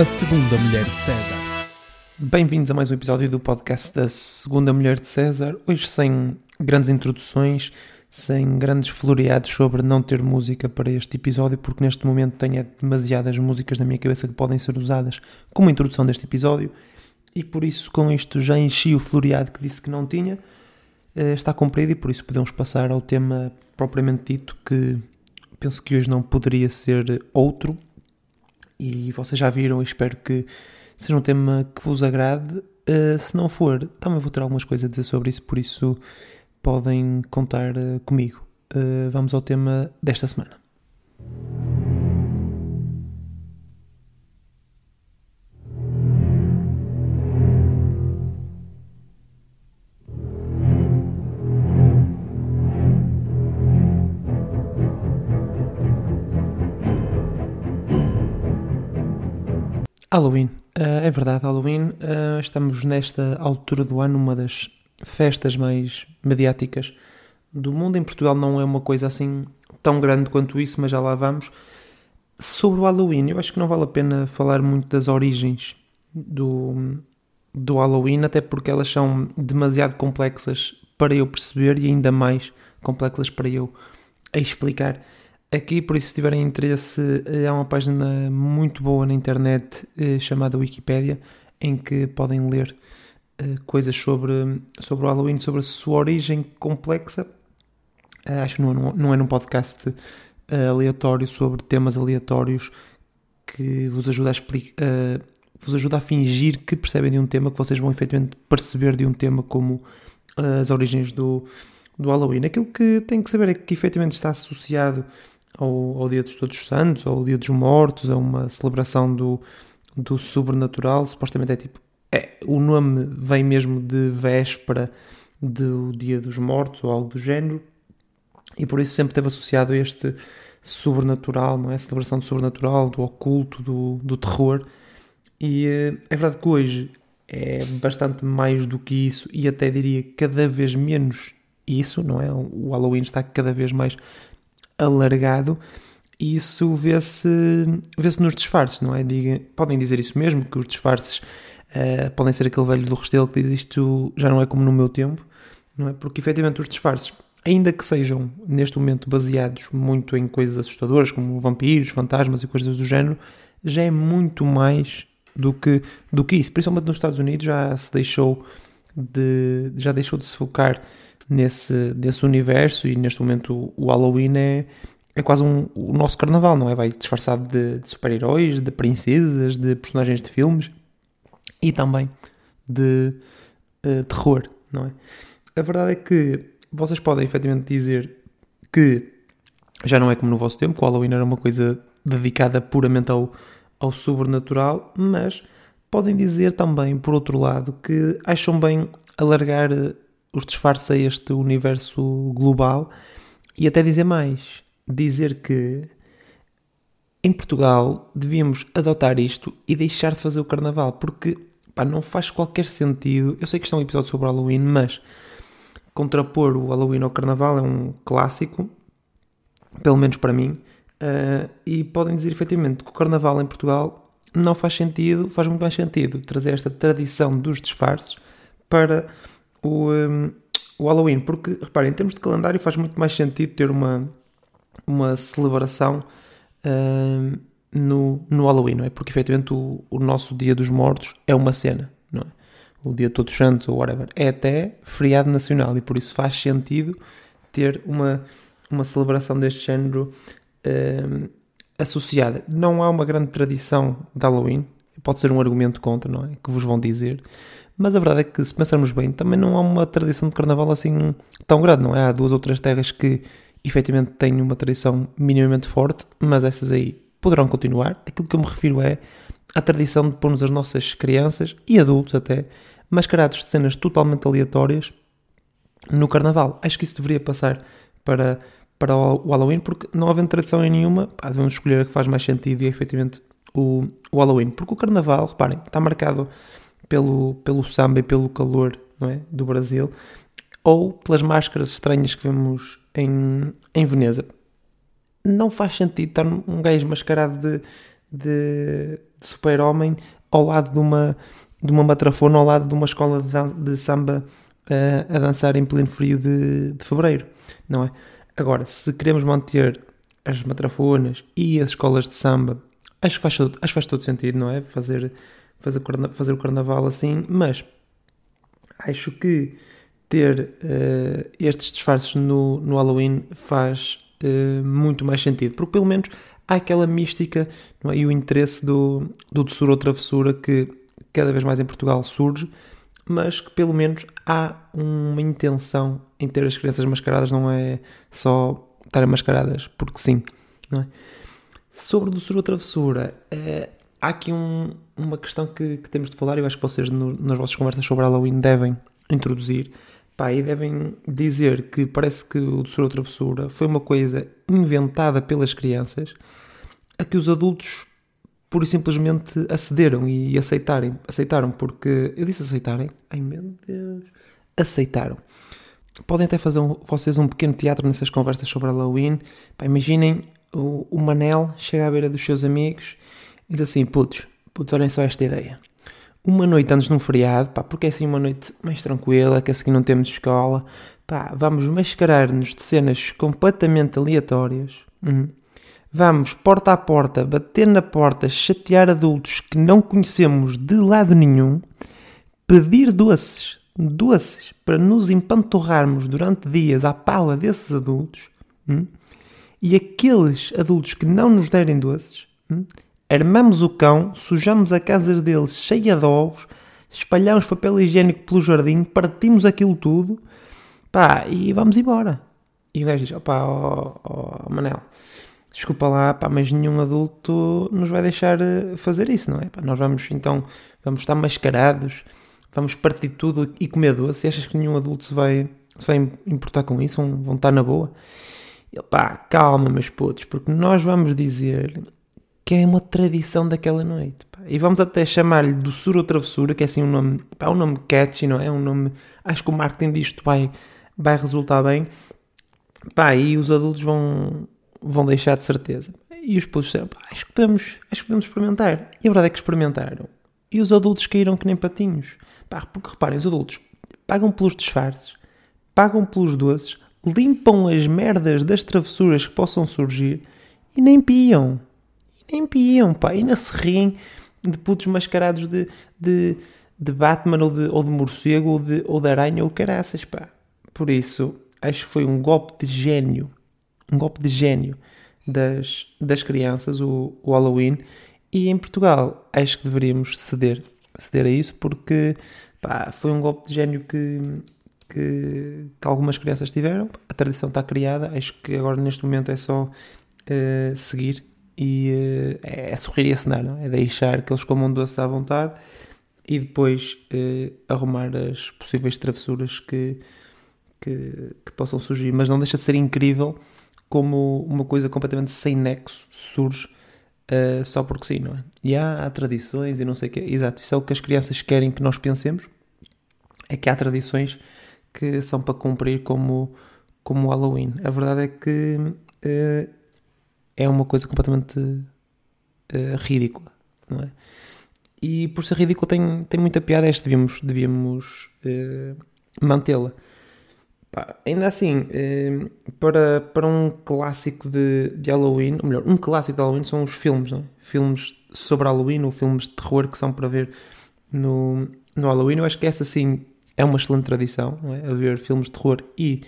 A Segunda Mulher de César. Bem-vindos a mais um episódio do podcast da Segunda Mulher de César. Hoje sem grandes introduções, sem grandes floreados sobre não ter música para este episódio, porque neste momento tenho demasiadas músicas na minha cabeça que podem ser usadas como introdução deste episódio e por isso com isto já enchi o floreado que disse que não tinha. Eh, está cumprido e por isso podemos passar ao tema propriamente dito que penso que hoje não poderia ser outro e vocês já viram, espero que seja um tema que vos agrade. Uh, se não for, também vou ter algumas coisas a dizer sobre isso, por isso podem contar uh, comigo. Uh, vamos ao tema desta semana. Halloween. Uh, é verdade, Halloween. Uh, estamos nesta altura do ano, uma das festas mais mediáticas do mundo. Em Portugal não é uma coisa assim tão grande quanto isso, mas já lá vamos. Sobre o Halloween, eu acho que não vale a pena falar muito das origens do, do Halloween, até porque elas são demasiado complexas para eu perceber e ainda mais complexas para eu explicar aqui, por isso, se tiverem interesse, eh, há uma página muito boa na internet eh, chamada Wikipedia, em que podem ler eh, coisas sobre, sobre o Halloween, sobre a sua origem complexa. acho que não, não, é num podcast aleatório sobre temas aleatórios que vos ajuda a explicar. vos ajuda a fingir que percebem de um tema, que vocês vão efetivamente perceber de um tema como as origens do, do Halloween. Aquilo que tem que saber é que efetivamente está associado ao, ao Dia dos Todos os Santos, ou ao Dia dos Mortos, a uma celebração do, do sobrenatural. Supostamente é tipo. É, o nome vem mesmo de véspera do Dia dos Mortos ou algo do género, e por isso sempre esteve associado este sobrenatural, não é? A celebração do sobrenatural, do oculto, do, do terror. E eh, é verdade que hoje é bastante mais do que isso, e até diria cada vez menos isso, não é? O Halloween está cada vez mais alargado e isso vê-se vê nos disfarces, não é? Diga, podem dizer isso mesmo, que os disfarces uh, podem ser aquele velho do Restelo que diz isto já não é como no meu tempo, não é? Porque efetivamente os disfarces, ainda que sejam neste momento baseados muito em coisas assustadoras, como vampiros, fantasmas e coisas do género, já é muito mais do que, do que isso. Principalmente nos Estados Unidos já se deixou de, já deixou de se focar nesse, nesse universo e neste momento o Halloween é, é quase um, o nosso carnaval, não é? Vai disfarçado de, de super-heróis, de princesas, de personagens de filmes e também de uh, terror, não é? A verdade é que vocês podem efetivamente dizer que já não é como no vosso tempo, o Halloween era uma coisa dedicada puramente ao, ao sobrenatural, mas podem dizer também, por outro lado, que acham bem alargar os disfarça este universo global e até dizer mais, dizer que em Portugal devíamos adotar isto e deixar de fazer o carnaval, porque pá, não faz qualquer sentido. Eu sei que isto é um episódio sobre Halloween, mas contrapor o Halloween ao carnaval é um clássico, pelo menos para mim, uh, e podem dizer efetivamente que o carnaval em Portugal não faz sentido, faz muito mais sentido trazer esta tradição dos disfarces para o, um, o Halloween, porque reparem, em termos de calendário faz muito mais sentido ter uma, uma celebração um, no, no Halloween, não é? Porque efetivamente o, o nosso Dia dos Mortos é uma cena, não é? O Dia Todos Santos ou whatever, é até feriado nacional e por isso faz sentido ter uma, uma celebração deste género um, associada. Não há uma grande tradição de Halloween, pode ser um argumento contra, não é? Que vos vão dizer. Mas a verdade é que, se pensarmos bem, também não há uma tradição de carnaval assim tão grande, não é? Há duas ou três terras que efetivamente têm uma tradição minimamente forte, mas essas aí poderão continuar. Aquilo que eu me refiro é a tradição de pormos as nossas crianças e adultos até mascarados de cenas totalmente aleatórias no carnaval. Acho que isso deveria passar para, para o Halloween, porque não havendo tradição em nenhuma, pá, devemos escolher a que faz mais sentido e efetivamente o, o Halloween. Porque o carnaval, reparem, está marcado pelo, pelo samba e pelo calor não é, do Brasil, ou pelas máscaras estranhas que vemos em, em Veneza. Não faz sentido estar um gajo mascarado de, de, de super-homem ao lado de uma, de uma matrafona, ao lado de uma escola de, de samba uh, a dançar em pleno frio de, de fevereiro, não é? Agora, se queremos manter as matrafonas e as escolas de samba, acho que faz, todo, acho que faz todo sentido, não é? Fazer, fazer, fazer o carnaval assim, mas acho que ter uh, estes disfarces no, no Halloween faz uh, muito mais sentido, porque pelo menos há aquela mística é? e o interesse do, do doçura ou travessura que cada vez mais em Portugal surge, mas que pelo menos há uma intenção em ter as crianças mascaradas, não é só estarem mascaradas porque sim, não é? Sobre doçura ou travessura, uh, há aqui um, uma questão que, que, temos de falar eu acho que vocês no, nas vossas conversas sobre Halloween devem introduzir, Pá, e devem dizer que parece que o doçura ou travessura foi uma coisa inventada pelas crianças a que os adultos pura e simplesmente acederam e aceitarem, aceitaram, porque eu disse aceitarem, ai meu Deus, aceitaram. Podem até fazer um, vocês um pequeno teatro nessas conversas sobre Halloween. Pá, imaginem o, o Manel chega à beira dos seus amigos e diz assim: putos, putos, olhem só esta ideia uma noite antes de um feriado, pá, porque é assim uma noite mais tranquila, que assim não temos escola, pá, vamos mascarar-nos de cenas completamente aleatórias. Uhum. Vamos porta a porta, bater na porta, chatear adultos que não conhecemos de lado nenhum, pedir doces, doces, para nos empanturrarmos durante dias à pala desses adultos. Uhum. E aqueles adultos que não nos derem doces, uhum, Armamos o cão, sujamos a casa deles cheia de ovos, espalhamos papel higiênico pelo jardim, partimos aquilo tudo, pá, e vamos embora. E o gajo diz, opá, ó, Manel, desculpa lá, pá, mas nenhum adulto nos vai deixar eh, fazer isso, não é? Pá, nós vamos, então, vamos estar mascarados, vamos partir tudo e comer doce, e achas que nenhum adulto se vai, se vai importar com isso, vão, vão estar na boa? E, pá, calma, meus putos, porque nós vamos dizer que é uma tradição daquela noite. Pá. E vamos até chamar-lhe doçura ou travessura, que é assim um nome, pá, um nome catchy, não é? Um nome, acho que o marketing disto vai, vai resultar bem. Pá, e os adultos vão, vão deixar de certeza. E os putos disseram, acho que podemos, acho que podemos experimentar. E a verdade é que experimentaram. E os adultos caíram que nem patinhos. Pá, porque reparem, os adultos pagam pelos disfarces, pagam pelos doces, limpam as merdas das travessuras que possam surgir e nem piam. Nem piam, pá, ainda se riem de putos mascarados de, de, de Batman ou de, ou de morcego ou de, ou de aranha ou caraças, pá. Por isso, acho que foi um golpe de gênio, um golpe de gênio das, das crianças, o, o Halloween, e em Portugal acho que deveríamos ceder, ceder a isso porque pá, foi um golpe de gênio que, que, que, algumas crianças tiveram. A tradição está criada, acho que agora neste momento é só uh, seguir e uh, é, sorrir e acenar, não? é deixar que eles comam doce à vontade e depois uh, arrumar as possíveis travessuras que, que, que, possam surgir. Mas não deixa de ser incrível como uma coisa completamente sem nexo surge uh, só porque sim, não é? E há, há, tradições e não sei o quê. Exato, isso é o que as crianças querem que nós pensemos. É que há tradições que são para cumprir como, como Halloween. A verdade é que é uma coisa completamente uh, ridícula, não é? E por ser ridículo tem, tem muita piada, este devíamos, devíamos uh, mantê-la. ainda assim, uh, para, para um clássico de, de Halloween, ou melhor, um clássico de Halloween são os filmes, é? Filmes sobre Halloween ou filmes de terror que são para ver no, no Halloween. Eu acho que essa sim é uma excelente tradição, não é? A ver filmes de terror e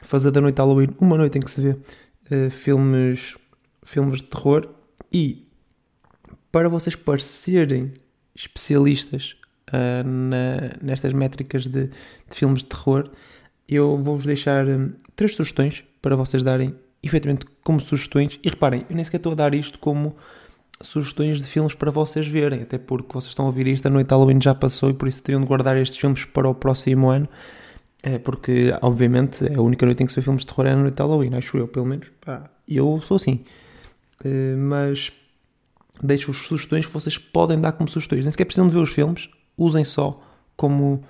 fazer da noite Halloween uma noite em que se vê uh, filmes filmes de terror e para vocês parecerem especialistas uh, na, nestas métricas de, de, filmes de terror, eu vou-vos deixar um, três sugestões para vocês darem efetivamente como sugestões. E reparem, eu nem sequer estou a dar isto como sugestões de filmes para vocês verem, até porque vocês estão a ouvir isto, a noite de Halloween já passou e por isso teriam de guardar estes filmes para o próximo ano. É porque, obviamente, é a única noite em que se vê filmes de terror é a noite de Halloween, acho eu, pelo menos. E eu sou assim. Eh, mas deixo-vos sugestões que vocês podem dar como sugestões. Nem sequer precisam de ver os filmes, usem só como,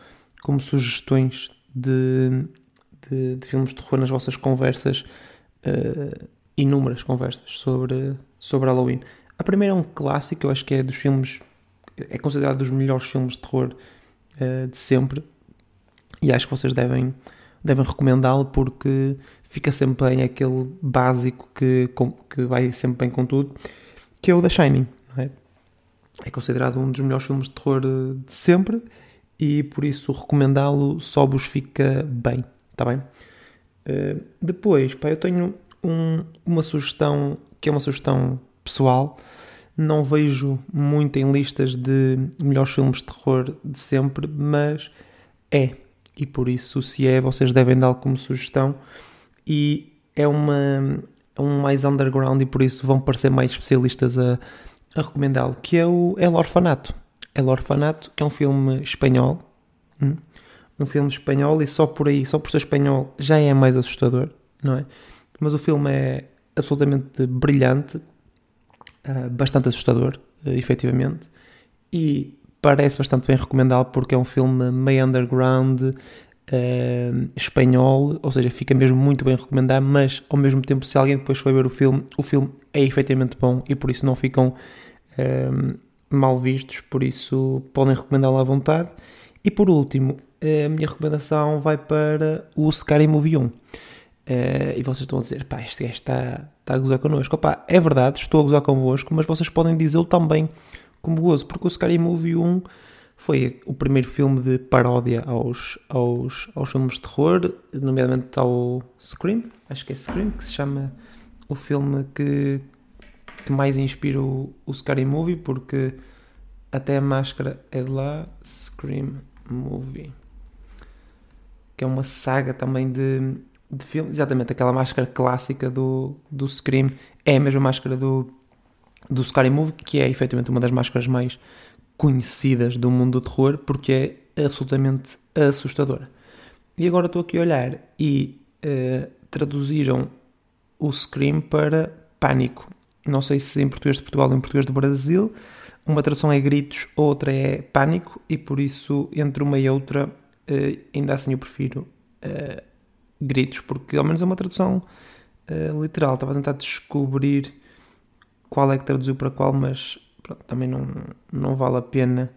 como sugestões de, de, de filmes de terror nas vossas conversas, uh, inúmeras conversas sobre, sobre Halloween. A primeira é um clássico, eu acho que é dos filmes, é considerado dos melhores filmes de terror uh, de sempre. E acho que vocês devem, devem recomendá-lo porque fica sempre bem aquele básico que, que vai sempre bem com tudo, que é o The Shining. É? é? considerado um dos melhores filmes de terror eh, de sempre e por isso recomendá-lo só vos fica bem, está bem? Uh, depois, pá, eu tenho um, uma sugestão que é uma sugestão pessoal. Não vejo muito em listas de melhores filmes de terror de sempre, mas é. E por isso, se é, vocês devem dar como sugestão. E é uma é um mais underground e por isso vão parecer mais especialistas a, a recomendá-lo, que é o El Orfanato. El Orfanato, é um filme espanhol. Hum? Um filme espanhol e só por aí, só por ser espanhol, já é mais assustador, não é? Mas o filme é absolutamente brilhante, uh, bastante assustador, uh, efetivamente, e parece bastante bem recomendá-lo porque é um filme meio underground, uh, espanhol, ou seja, fica mesmo muito bem recomendado, mas ao mesmo tempo, se alguém depois for ver o filme, o filme é efetivamente bom e por isso não ficam mal vistos, por isso podem recomendá-lo à vontade. E por último, a minha recomendação vai para o Scary Movie 1. Uh, e vocês estão a dizer, pá, este gajo está, está a gozar connosco. Opa, é verdade, estou a gozar convosco, mas vocês podem dizê-lo também como gozo, porque o Scary Movie 1 foi o primeiro filme de paródia aos, aos, aos filmes de terror, nomeadamente ao Scream, acho que é Scream, que se chama o filme que, que mais inspira o, o Scary Movie, porque até a máscara é de lá, Scream Movie, que é uma saga também de de filme, exatamente aquela máscara clássica do, do Scream, é a mesma máscara do, do Scary Movie, que é efetivamente uma das máscaras mais conhecidas do mundo do terror, porque é absolutamente assustadora. E agora estou aqui a olhar e uh, traduziram o Scream para Pânico. Não sei se em português de Portugal ou em português do Brasil. Uma tradução é Gritos, outra é Pânico, e por isso, entre uma e outra, uh, ainda assim eu prefiro uh, gritos, porque ao menos é uma tradução uh, literal. Estava a tentar descobrir qual é que traduziu para qual, mas pronto, também não, não vale a pena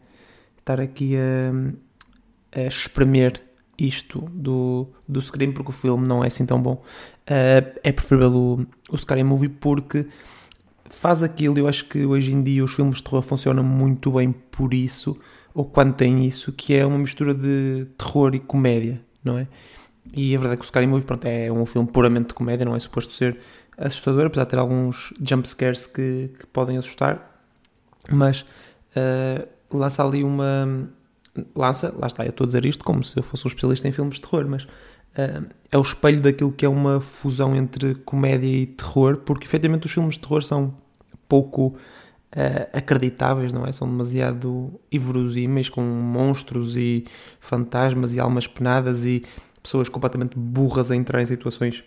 estar aqui a, a espremer isto do, do Scream, porque o filme não é assim tão bom. Uh, é preferível o, o Scary Movie porque faz aquilo. Eu acho que hoje em dia os filmes de terror funcionam muito bem por isso, ou quando tem isso, que é uma mistura de terror e comédia, não é? E a verdade é que o Scary Movie pronto, é um filme puramente de comédia, não é suposto ser assustador, apesar de ter alguns jump scares que, que podem assustar, mas uh, lança ali uma. Lança, lá está, eu estou a dizer isto como se eu fosse um especialista em filmes de terror, mas uh, é o espelho daquilo que é uma fusão entre comédia e terror, porque efetivamente os filmes de terror são pouco uh, acreditáveis, não é? São demasiado inverosímeis, com monstros e fantasmas e almas penadas e pessoas completamente burras a entrar em situações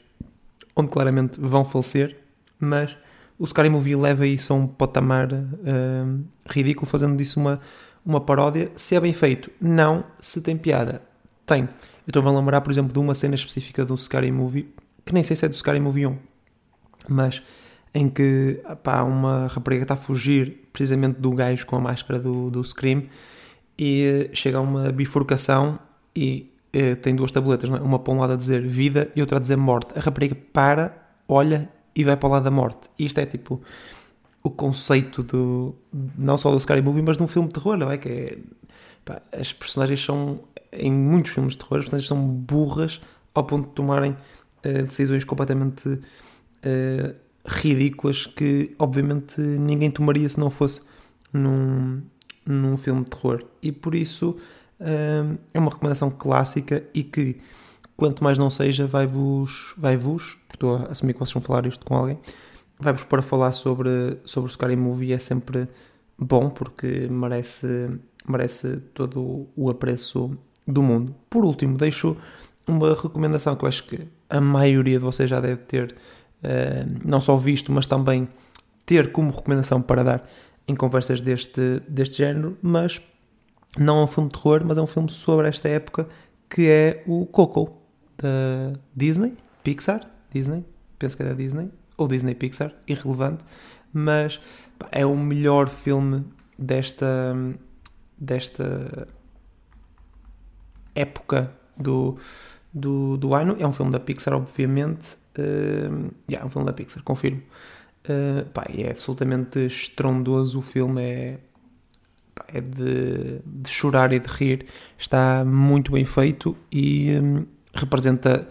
onde claramente vão falecer, mas o Scary Movie leva isso a um patamar uh, ridículo, fazendo disso uma, uma paródia. Se é bem feito, não. Se tem piada, tem. Eu estou a lembrar, por exemplo, de uma cena específica do Scary Movie, que nem sei se é do Scary Movie 1, mas em que pá, uma rapariga está a fugir precisamente do gajo com a máscara do, do Scream e chega a uma bifurcação e eh, tem duas tabletas, é? uma para um lado a dizer vida e outra a dizer morte. A rapariga para, olha e vai para o lado da morte. Isto é tipo o conceito do não só do Scary Movie, mas de um filme de terror, não é? Que é, pá, as personagens são em muitos filmes de terror, as personagens são burras ao ponto de tomarem uh, decisões completamente uh, ridículas que obviamente ninguém tomaria se não fosse num, num filme de terror. E por isso é uma recomendação clássica e que, quanto mais não seja, vai-vos, vai-vos, estou a assumir que vocês vão falar isto com alguém, vai-vos para falar sobre, sobre o Scary Movie é sempre bom porque merece, merece todo o apreço do mundo. Por último, deixo uma recomendação que eu acho que a maioria de vocês já deve ter uh, não só visto, mas também ter como recomendação para dar em conversas deste, deste género, mas não é um filme de terror, mas é um filme sobre esta época que é o Coco da Disney, Pixar, Disney, penso que é da Disney, ou Disney Pixar, irrelevante, mas pá, é o melhor filme desta, desta época do, do, do ano. É um filme da Pixar, obviamente. Uh, yeah, é um filme da Pixar, confirmo. Uh, pá, é absolutamente estrondoso o filme, é, é de, de, chorar e de rir. Está muito bem feito e um, representa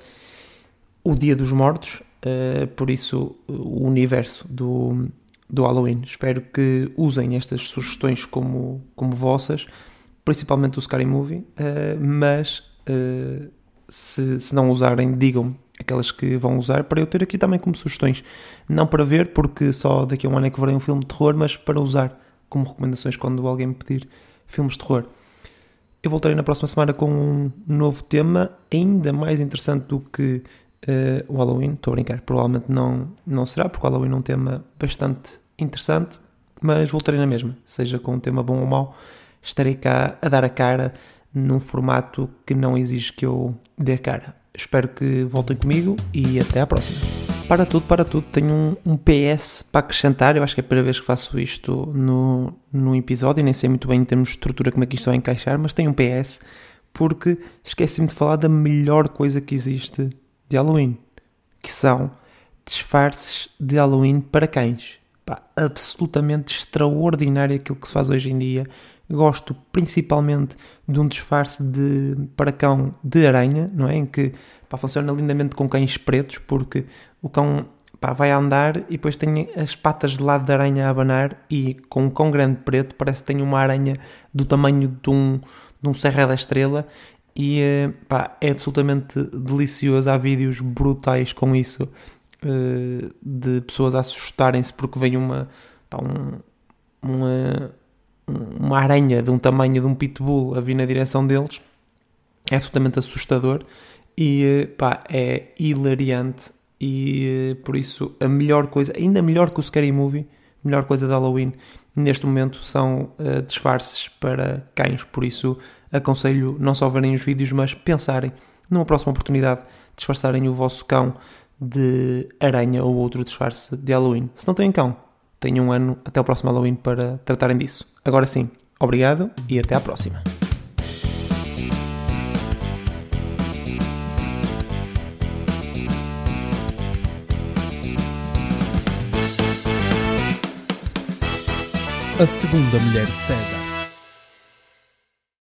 o Dia dos Mortos, uh, por isso o universo do, do Halloween. Espero que usem estas sugestões como, como vossas, principalmente o Scary Movie, uh, mas uh, se, se não usarem, digam-me aquelas que vão usar para eu ter aqui também como sugestões. Não para ver, porque só daqui a um ano é que verei um filme de terror, mas para usar como recomendações quando alguém me pedir filmes de terror. Eu voltarei na próxima semana com um novo tema, ainda mais interessante do que uh, o Halloween. Estou a brincar, provavelmente não, não será, porque o Halloween é um tema bastante interessante, mas voltarei na mesma, seja com um tema bom ou mau, estarei cá a dar a cara num formato que não exige que eu dê a cara. Espero que voltem comigo e até à próxima. Para tudo, para tudo, tenho um, um, PS para acrescentar. Eu acho que é a primeira vez que faço isto no, no episódio, nem sei muito bem em termos de estrutura como é que isto vai encaixar, mas tenho um PS porque esqueci-me de falar da melhor coisa que existe de Halloween, que são disfarces de Halloween para cães. Pá, absolutamente extraordinário aquilo que se faz hoje em dia. Gosto principalmente de um disfarce de para cão de aranha, não é? Em que pá, funciona lindamente com cães pretos, porque o cão pá, vai andar e depois tem as patas de lado da aranha a abanar e com um cão grande preto parece que tem uma aranha do tamanho de um, de um Serra da Estrela e eh, pá, é absolutamente delicioso. Há vídeos brutais com isso eh, de pessoas a assustarem-se porque vem uma, pá, um, uma, uma aranha de um tamanho de um pitbull a vir na direção deles. É absolutamente assustador e eh, pá, é hilariante. E por isso, a melhor coisa, ainda melhor que o Scary Movie, melhor coisa de Halloween neste momento são uh, disfarces para cães. Por isso, aconselho não só verem os vídeos, mas pensarem numa próxima oportunidade disfarçarem o vosso cão de aranha ou outro disfarce de Halloween. Se não têm cão, tenham um ano até o próximo Halloween para tratarem disso. Agora sim, obrigado e até à próxima. A segunda mulher de César.